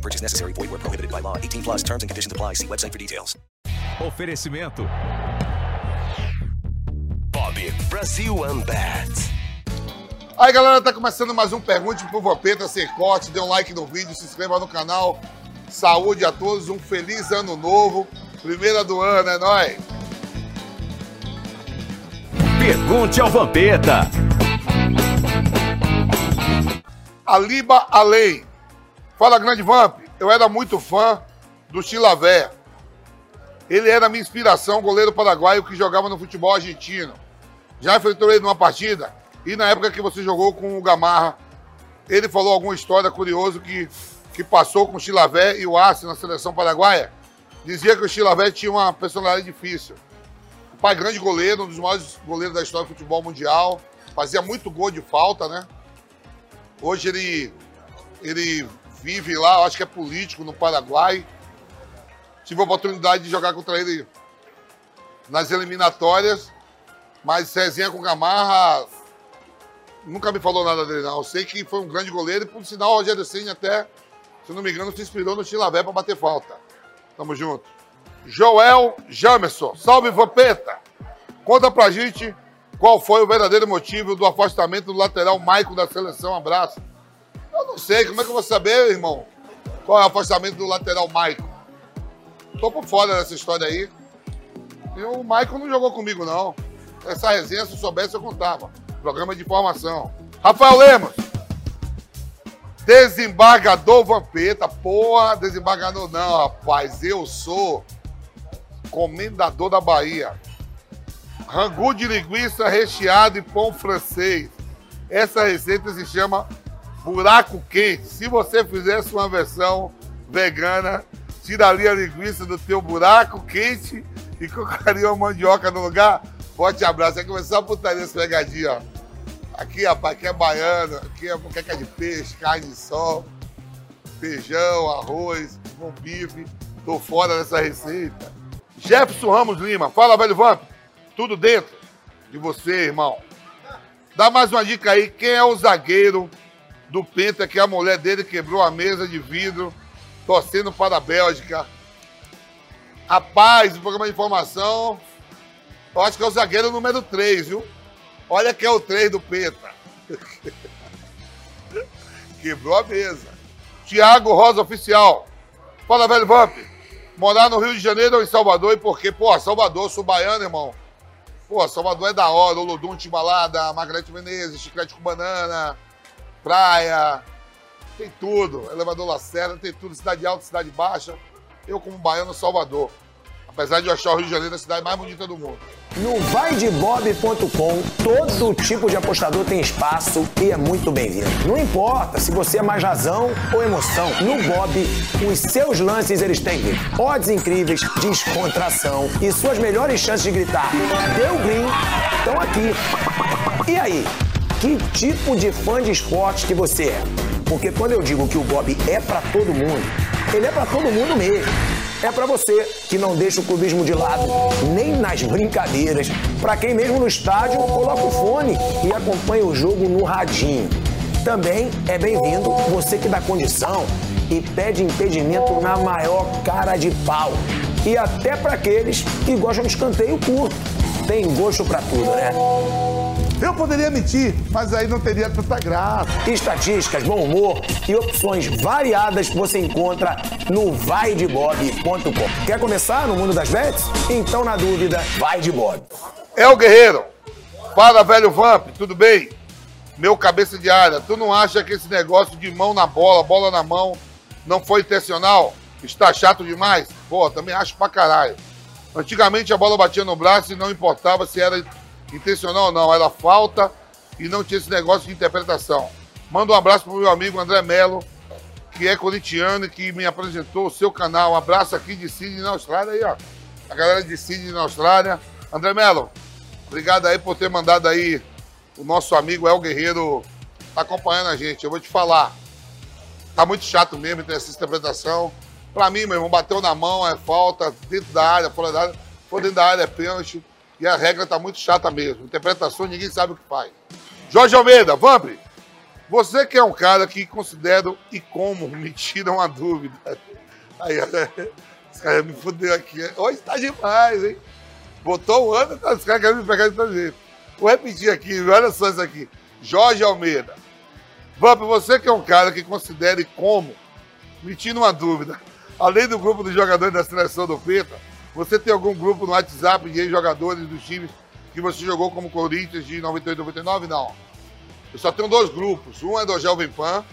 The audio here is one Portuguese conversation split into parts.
No purchase necessary. Void where prohibited by law. 18 plus terms and conditions apply. See website for details. Oferecimento. Bob Brasil Unbat. Aí galera, tá começando mais um Pergunte pro Vampeta sem corte. Dê um like no vídeo, se inscreva no canal. Saúde a todos, um feliz ano novo. Primeira do ano, é nóis. Pergunte ao Vampeta. Aliba Além. Fala, grande Vamp. Eu era muito fã do Chilavé. Ele era minha inspiração, goleiro paraguaio que jogava no futebol argentino. Já enfrentou ele numa partida e na época que você jogou com o Gamarra, ele falou alguma história curiosa que, que passou com o Chilavé e o Arce na seleção paraguaia. Dizia que o Chilavé tinha uma personalidade difícil. O pai, grande goleiro, um dos maiores goleiros da história do futebol mundial. Fazia muito gol de falta, né? Hoje ele, ele vive lá, acho que é político no Paraguai. Tive a oportunidade de jogar contra ele nas eliminatórias, mas resenha com Gamarra nunca me falou nada dele, não. Eu sei que foi um grande goleiro e, por sinal, o Rogério Ceni até, se não me engano, se inspirou no Chilavé para bater falta. Tamo junto. Joel Jamerson, salve Vampeta! Conta pra gente qual foi o verdadeiro motivo do afastamento do lateral Maico da seleção. Abraço. Eu não sei, como é que eu vou saber, irmão? Qual é o afastamento do lateral Maico? Tô por fora dessa história aí. E o Maico não jogou comigo, não. Essa resenha, se eu soubesse, eu contava. Programa de informação. Rafael Lemos. Desembargador Vampeta. Porra, desembargador não, rapaz. Eu sou comendador da Bahia. Rangu de linguiça recheado e pão francês. Essa receita se chama buraco quente. Se você fizesse uma versão vegana, tiraria a linguiça do teu buraco quente e colocaria uma mandioca no lugar. Forte abraço. Vai começar a putaria essa pegadinha, ó. Aqui, rapaz, aqui é baiano, aqui é moqueca de peixe, carne de sol, feijão, arroz, com bife. Tô fora dessa receita. Jefferson Ramos Lima, fala, velho Vamp. Tudo dentro de você, irmão. Dá mais uma dica aí. Quem é o zagueiro do Penta que a mulher dele quebrou a mesa de vidro torcendo para a Bélgica? Rapaz, o programa de informação. Eu acho que é o zagueiro número 3, viu? Olha que é o 3 do Penta. Quebrou a mesa. Tiago Rosa Oficial. Fala, velho Vamp. Morar no Rio de Janeiro ou em Salvador e por quê? Pô, Salvador, sou baiano, irmão. Pô, Salvador é da hora. Olodum, Timbalada, Margarete Menezes, Chiclete com Banana, Praia. Tem tudo. Elevador Lacerda, tem tudo. Cidade alta, cidade baixa. Eu, como baiano, Salvador. Apesar de eu achar o Rio de Janeiro a cidade mais bonita do mundo. No vaidebob.com, todo tipo de apostador tem espaço e é muito bem-vindo. Não importa se você é mais razão ou emoção. No Bob, os seus lances eles têm odds incríveis, descontração e suas melhores chances de gritar deu green estão aqui. E aí, que tipo de fã de esportes que você é? Porque quando eu digo que o Bob é para todo mundo, ele é para todo mundo mesmo. É para você que não deixa o clubismo de lado, nem nas brincadeiras. Para quem mesmo no estádio coloca o fone e acompanha o jogo no radinho. Também é bem-vindo você que dá condição e pede impedimento na maior cara de pau. E até para aqueles que gostam de escanteio curto. Tem gosto para tudo, né? Eu poderia mentir, mas aí não teria tanta graça. Estatísticas, bom humor e opções variadas você encontra no vaidebob.com. Quer começar no mundo das bets? Então, na dúvida, vai de Bob. É o Guerreiro. Fala, velho Vamp, tudo bem? Meu cabeça de área, tu não acha que esse negócio de mão na bola, bola na mão, não foi intencional? Está chato demais? Pô, também acho pra caralho. Antigamente a bola batia no braço e não importava se era intencional ou não, era falta e não tinha esse negócio de interpretação. Manda um abraço pro meu amigo André Melo, que é corintiano e que me apresentou o seu canal. Um abraço aqui de Sydney, na Austrália, aí, ó. A galera de Sydney, na Austrália. André Melo, obrigado aí por ter mandado aí o nosso amigo El Guerreiro tá acompanhando a gente. Eu vou te falar, tá muito chato mesmo ter essa interpretação. Pra mim, meu irmão, bateu na mão, é falta, dentro da área, fora da área. For dentro da área é pênalti. E a regra tá muito chata mesmo. Interpretação, ninguém sabe o que faz. Jorge Almeida, Vamp, você que é um cara que considero e como me tira uma dúvida. Aí, esse cara me fudeu aqui. Hoje tá demais, hein? Botou o ano, tá, os caras querem me pegar de jeito. Vou repetir aqui, olha só isso aqui. Jorge Almeida. Vamp, você que é um cara que considere como, me tira uma dúvida. Além do grupo dos jogadores da seleção do Peta, você tem algum grupo no WhatsApp de jogadores dos times que você jogou como Corinthians de 98 99? Não. Eu só tenho dois grupos. Um é do Jovem Pan,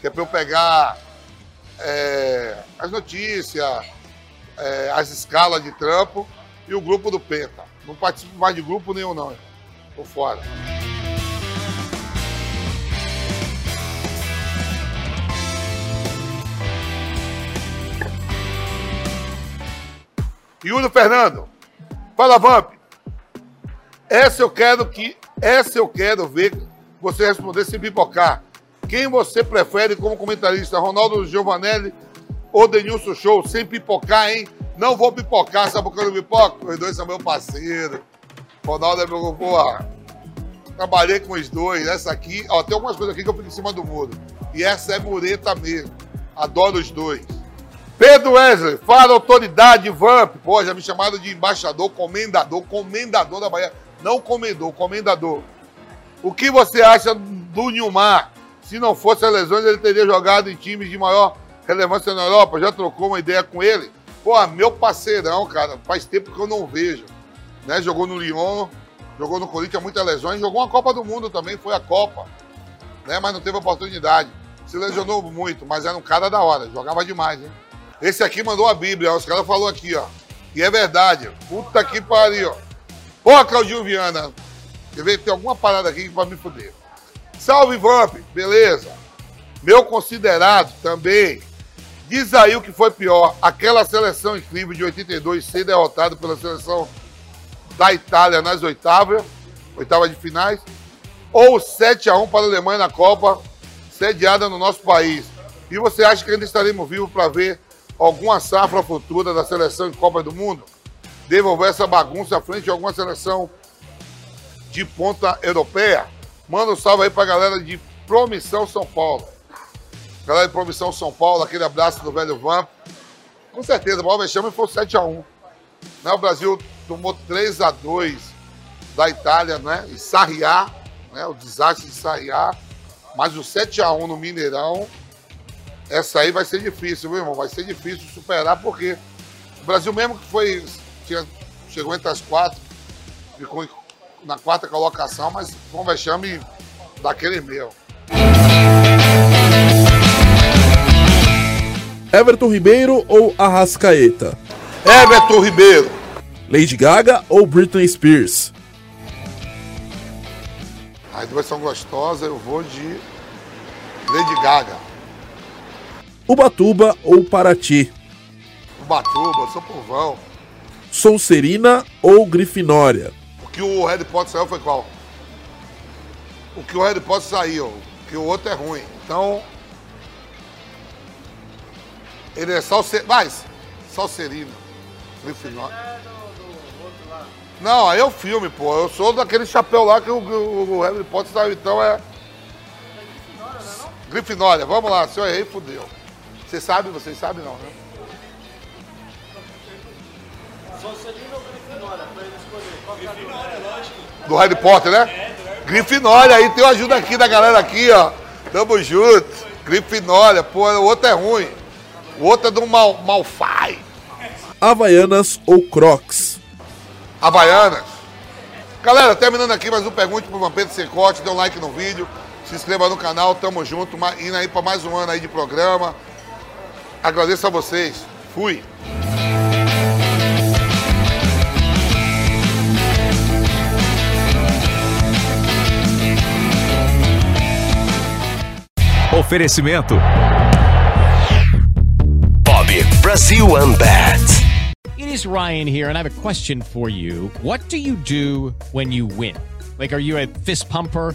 que é para eu pegar é, as notícias, é, as escalas de trampo, e o grupo do Penta. Não participo mais de grupo nenhum, não. Tô fora. Yuri Fernando. Fala, Vamp. Essa eu quero que. Essa eu quero ver você responder sem pipocar. Quem você prefere como comentarista? Ronaldo Giovanelli ou Denilson Show? Sem pipocar, hein? Não vou pipocar, sabe por que eu não pipoco? Os dois são meu parceiro. Ronaldo é meu. Porra. Trabalhei com os dois. Essa aqui, ó, tem algumas coisas aqui que eu fico em cima do muro. E essa é mureta mesmo. Adoro os dois. Pedro Wesley, fala autoridade, Vamp. Pô, já me chamaram de embaixador, comendador, comendador da Bahia. Não comendador, comendador. O que você acha do Nilmar? Se não fosse as lesões, ele teria jogado em times de maior relevância na Europa. Já trocou uma ideia com ele? Pô, meu parceirão, cara. Faz tempo que eu não vejo. Né? Jogou no Lyon, jogou no Corinthians, muitas lesões. Jogou uma Copa do Mundo também, foi a Copa. Né? Mas não teve oportunidade. Se lesionou muito, mas era um cara da hora. Jogava demais, hein? Esse aqui mandou a Bíblia. Os caras falaram aqui, ó. E é verdade. Puta que pariu. Ó, Claudinho Viana. Quer ver? Tem alguma parada aqui que vai me fuder. Salve, Vamp! Beleza? Meu considerado também. Diz aí o que foi pior. Aquela seleção incrível de 82 ser derrotado pela seleção da Itália nas oitavas, oitavas de finais, ou 7 a 1 para a Alemanha na Copa, sediada no nosso país. E você acha que ainda estaremos vivos para ver alguma safra futura da seleção em Copa do Mundo? Devolver essa bagunça à frente de alguma seleção de ponta europeia. Manda um salve aí pra galera de Promissão São Paulo. Galera de Promissão São Paulo, aquele abraço do velho Vamp. Com certeza, o maior vexame foi 7x1. Né? O Brasil tomou 3x2 da Itália, né? E Sarriá, né? O desastre de Sarriá. Mas o 7x1 no Mineirão, essa aí vai ser difícil, viu, irmão? Vai ser difícil superar, porque o Brasil mesmo que foi. Tinha, chegou entre as quatro, ficou na quarta colocação, mas foi um vexame daquele meu. Everton Ribeiro ou Arrascaeta? Everton Ribeiro. Lady Gaga ou Britney Spears? As duas são gostosas, eu vou de Lady Gaga. Ubatuba ou Paraty? Ubatuba, eu sou povão. Sonserina ou Grifinória? O que o Harry Potter saiu foi qual? O que o Harry Potter saiu, que o outro é ruim. Então. Ele é salse... mais Salserino. Grifinória. Não, aí é o filme, pô. Eu sou daquele chapéu lá que o, o, o Harry Potter saiu, então é. Grifinória, vamos lá, se eu errei, fudeu. Você sabe, vocês sabem não, né? Do Harry Potter, né? Grifinória, aí tem uma ajuda aqui da galera aqui, ó. Tamo junto. Grifinória, pô, o outro é ruim. O outro é do Mal, Malfai. Havaianas ou Crocs? Havaianas. Galera, terminando aqui mais um Pergunte pro Vampiro Sem Corte. Dê um like no vídeo. Se inscreva no canal. Tamo junto. Indo aí pra mais um ano aí de programa. Agradeço a vocês. Fui. Oferecimento. Brazil Unbat. It is Ryan here, and I have a question for you. What do you do when you win? Like, are you a fist pumper?